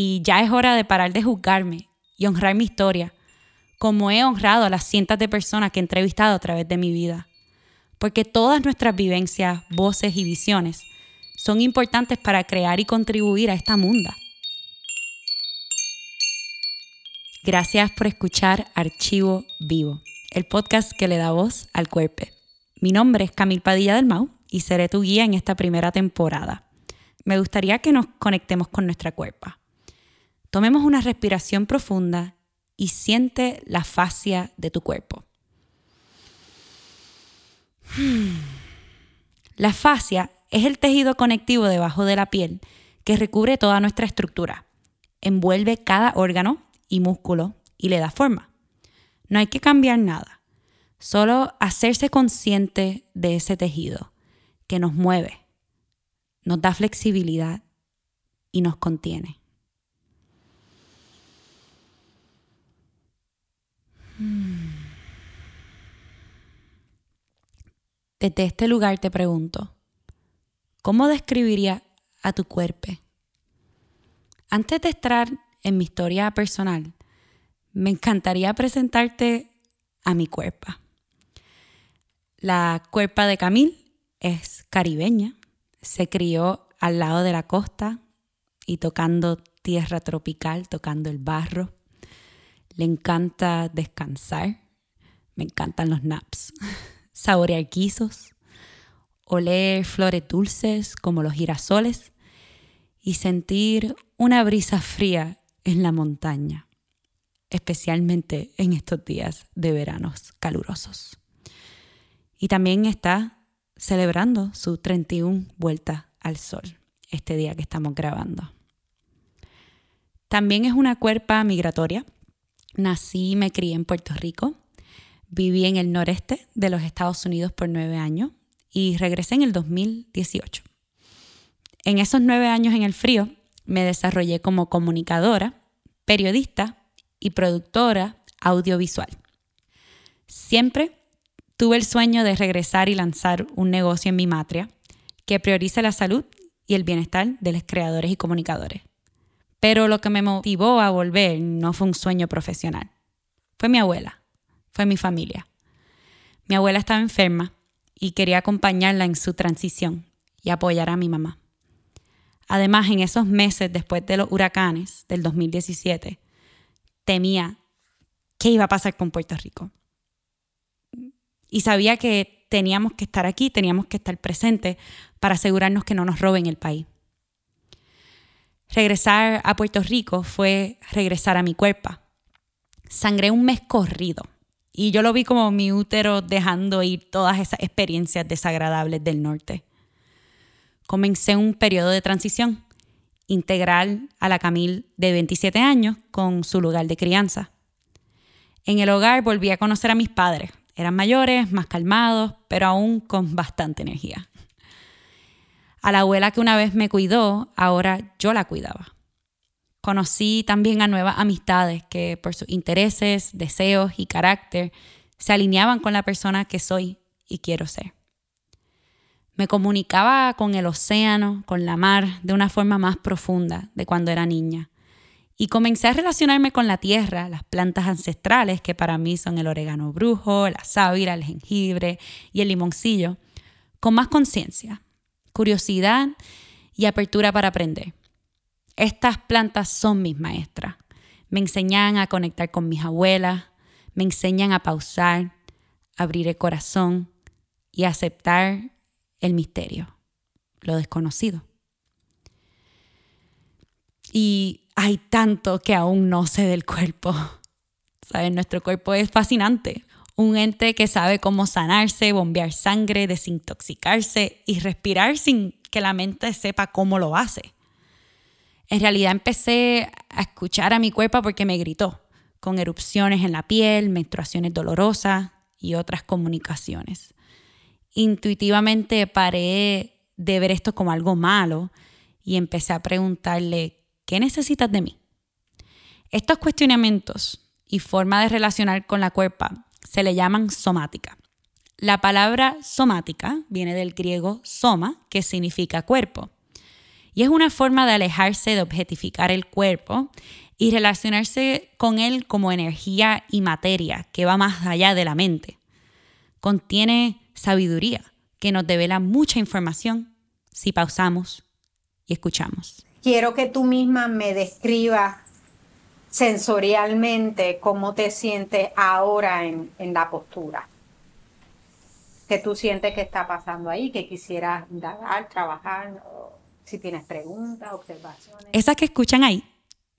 y ya es hora de parar de juzgarme y honrar mi historia, como he honrado a las cientos de personas que he entrevistado a través de mi vida. Porque todas nuestras vivencias, voces y visiones son importantes para crear y contribuir a esta munda. Gracias por escuchar Archivo Vivo, el podcast que le da voz al cuerpo. Mi nombre es Camil Padilla del Mau y seré tu guía en esta primera temporada. Me gustaría que nos conectemos con nuestra cuerpa. Tomemos una respiración profunda y siente la fascia de tu cuerpo. La fascia es el tejido conectivo debajo de la piel que recubre toda nuestra estructura, envuelve cada órgano y músculo y le da forma. No hay que cambiar nada, solo hacerse consciente de ese tejido que nos mueve, nos da flexibilidad y nos contiene. Desde este lugar te pregunto, ¿cómo describiría a tu cuerpo? Antes de entrar en mi historia personal, me encantaría presentarte a mi cuerpo. La cuerpa de Camil es caribeña, se crió al lado de la costa y tocando tierra tropical, tocando el barro. Le encanta descansar, me encantan los naps, saborear guisos, oler flores dulces como los girasoles y sentir una brisa fría en la montaña, especialmente en estos días de veranos calurosos. Y también está celebrando su 31 vuelta al sol, este día que estamos grabando. También es una cuerpa migratoria. Nací y me crié en Puerto Rico. Viví en el noreste de los Estados Unidos por nueve años y regresé en el 2018. En esos nueve años en el frío me desarrollé como comunicadora, periodista y productora audiovisual. Siempre tuve el sueño de regresar y lanzar un negocio en mi matria que priorice la salud y el bienestar de los creadores y comunicadores. Pero lo que me motivó a volver no fue un sueño profesional. Fue mi abuela, fue mi familia. Mi abuela estaba enferma y quería acompañarla en su transición y apoyar a mi mamá. Además, en esos meses después de los huracanes del 2017, temía qué iba a pasar con Puerto Rico. Y sabía que teníamos que estar aquí, teníamos que estar presentes para asegurarnos que no nos roben el país. Regresar a Puerto Rico fue regresar a mi cuerpo. Sangré un mes corrido y yo lo vi como mi útero dejando ir todas esas experiencias desagradables del norte comencé un periodo de transición integral a la Camil de 27 años con su lugar de crianza. En el hogar volví a conocer a mis padres. Eran mayores, más calmados, pero aún con bastante energía. A la abuela que una vez me cuidó, ahora yo la cuidaba. Conocí también a nuevas amistades que por sus intereses, deseos y carácter se alineaban con la persona que soy y quiero ser. Me comunicaba con el océano, con la mar, de una forma más profunda de cuando era niña. Y comencé a relacionarme con la tierra, las plantas ancestrales, que para mí son el orégano brujo, la sábila, el jengibre y el limoncillo, con más conciencia, curiosidad y apertura para aprender. Estas plantas son mis maestras. Me enseñan a conectar con mis abuelas, me enseñan a pausar, abrir el corazón y aceptar el misterio, lo desconocido. Y hay tanto que aún no sé del cuerpo. ¿Sabes? Nuestro cuerpo es fascinante. Un ente que sabe cómo sanarse, bombear sangre, desintoxicarse y respirar sin que la mente sepa cómo lo hace. En realidad empecé a escuchar a mi cuerpo porque me gritó, con erupciones en la piel, menstruaciones dolorosas y otras comunicaciones intuitivamente paré de ver esto como algo malo y empecé a preguntarle, ¿qué necesitas de mí? Estos cuestionamientos y forma de relacionar con la cuerpa se le llaman somática. La palabra somática viene del griego soma, que significa cuerpo. Y es una forma de alejarse de objetificar el cuerpo y relacionarse con él como energía y materia que va más allá de la mente. Contiene sabiduría que nos devela mucha información si pausamos y escuchamos. Quiero que tú misma me describas sensorialmente cómo te sientes ahora en, la postura. ¿Qué tú sientes que está pasando ahí? ¿Que quisieras indagar, trabajar? Si tienes preguntas, observaciones. Esa que escuchan ahí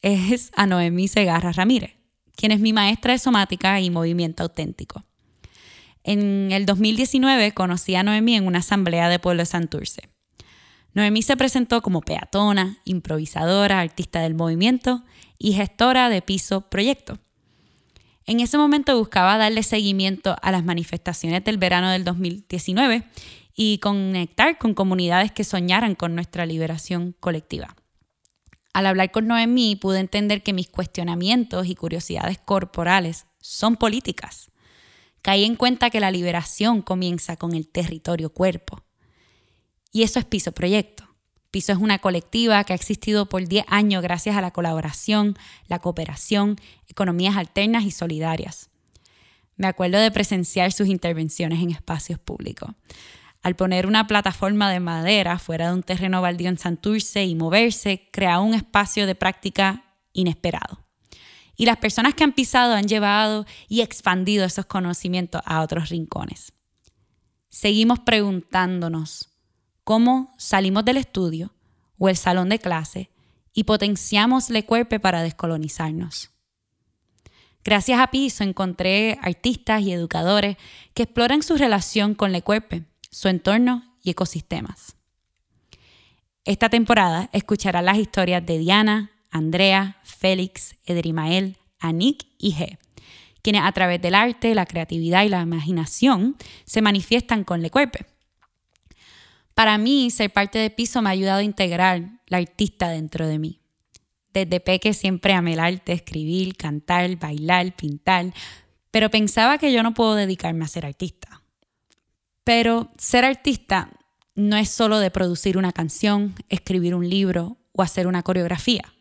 es a Noemí Segarra Ramírez, quien es mi maestra de somática y movimiento auténtico. En el 2019 conocí a Noemí en una asamblea de Pueblo de Santurce. Noemí se presentó como peatona, improvisadora, artista del movimiento y gestora de Piso Proyecto. En ese momento buscaba darle seguimiento a las manifestaciones del verano del 2019 y conectar con comunidades que soñaran con nuestra liberación colectiva. Al hablar con Noemí pude entender que mis cuestionamientos y curiosidades corporales son políticas caí en cuenta que la liberación comienza con el territorio cuerpo. Y eso es Piso Proyecto. Piso es una colectiva que ha existido por 10 años gracias a la colaboración, la cooperación, economías alternas y solidarias. Me acuerdo de presenciar sus intervenciones en espacios públicos. Al poner una plataforma de madera fuera de un terreno baldío en Santurce y moverse, crea un espacio de práctica inesperado. Y las personas que han pisado han llevado y expandido esos conocimientos a otros rincones. Seguimos preguntándonos cómo salimos del estudio o el salón de clase y potenciamos le cuerpo para descolonizarnos. Gracias a Piso encontré artistas y educadores que exploran su relación con le cuerpo, su entorno y ecosistemas. Esta temporada escuchará las historias de Diana, Andrea, Félix, Edrimael, Anik y G, quienes a través del arte, la creatividad y la imaginación se manifiestan con Le Cuerpe. Para mí, ser parte de Piso me ha ayudado a integrar la artista dentro de mí. Desde peque siempre amé el arte, escribir, cantar, bailar, pintar, pero pensaba que yo no puedo dedicarme a ser artista. Pero ser artista no es solo de producir una canción, escribir un libro o hacer una coreografía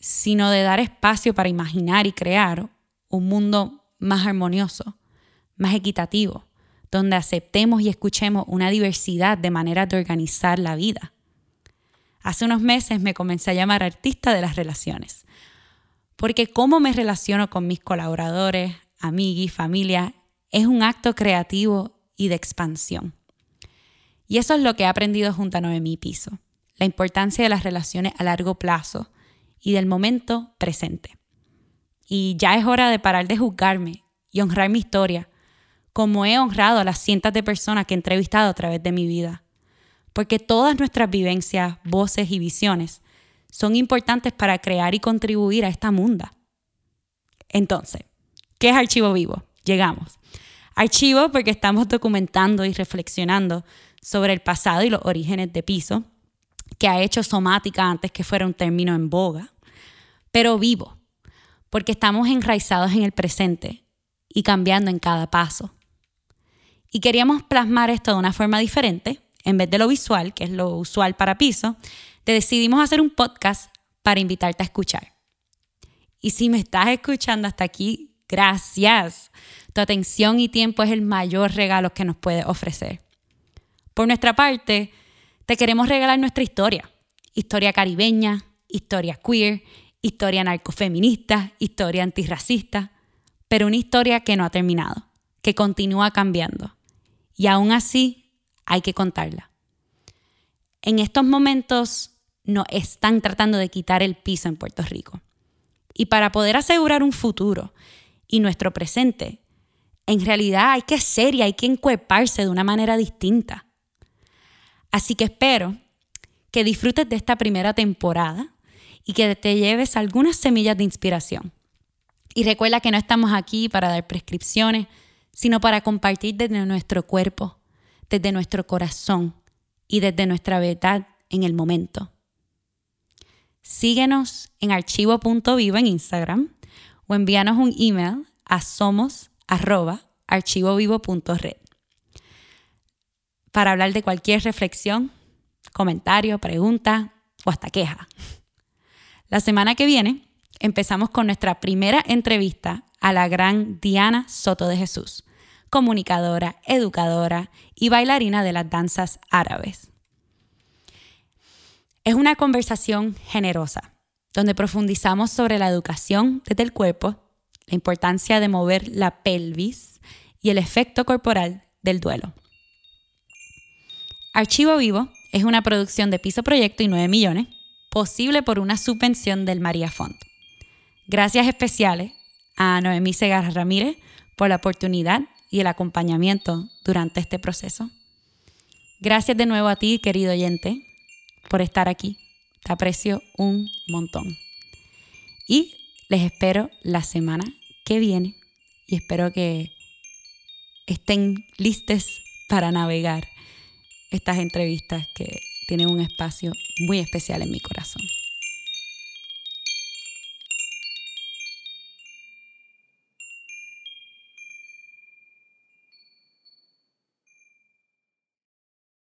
sino de dar espacio para imaginar y crear un mundo más armonioso, más equitativo, donde aceptemos y escuchemos una diversidad de maneras de organizar la vida. Hace unos meses me comencé a llamar artista de las relaciones, porque cómo me relaciono con mis colaboradores, amigos, familia, es un acto creativo y de expansión. Y eso es lo que he aprendido junto a Noemí Piso, la importancia de las relaciones a largo plazo, y del momento presente. Y ya es hora de parar de juzgarme y honrar mi historia, como he honrado a las cientos de personas que he entrevistado a través de mi vida. Porque todas nuestras vivencias, voces y visiones son importantes para crear y contribuir a esta munda. Entonces, ¿qué es archivo vivo? Llegamos. Archivo porque estamos documentando y reflexionando sobre el pasado y los orígenes de piso, que ha hecho somática antes que fuera un término en boga, pero vivo, porque estamos enraizados en el presente y cambiando en cada paso. Y queríamos plasmar esto de una forma diferente, en vez de lo visual, que es lo usual para piso, te decidimos hacer un podcast para invitarte a escuchar. Y si me estás escuchando hasta aquí, gracias. Tu atención y tiempo es el mayor regalo que nos puedes ofrecer. Por nuestra parte, te queremos regalar nuestra historia. Historia caribeña, historia queer, historia narcofeminista, historia antirracista, pero una historia que no ha terminado, que continúa cambiando. Y aún así hay que contarla. En estos momentos nos están tratando de quitar el piso en Puerto Rico. Y para poder asegurar un futuro y nuestro presente, en realidad hay que ser y hay que encuerparse de una manera distinta. Así que espero que disfrutes de esta primera temporada y que te lleves algunas semillas de inspiración. Y recuerda que no estamos aquí para dar prescripciones, sino para compartir desde nuestro cuerpo, desde nuestro corazón y desde nuestra verdad en el momento. Síguenos en archivo.vivo en Instagram o envíanos un email a somos@archivovivo.red para hablar de cualquier reflexión, comentario, pregunta o hasta queja. La semana que viene empezamos con nuestra primera entrevista a la gran Diana Soto de Jesús, comunicadora, educadora y bailarina de las danzas árabes. Es una conversación generosa, donde profundizamos sobre la educación desde el cuerpo, la importancia de mover la pelvis y el efecto corporal del duelo. Archivo Vivo es una producción de Piso Proyecto y 9 millones, posible por una subvención del María Font. Gracias especiales a Noemí Segarra Ramírez por la oportunidad y el acompañamiento durante este proceso. Gracias de nuevo a ti, querido oyente, por estar aquí. Te aprecio un montón. Y les espero la semana que viene y espero que estén listos para navegar estas entrevistas que tienen un espacio muy especial en mi corazón.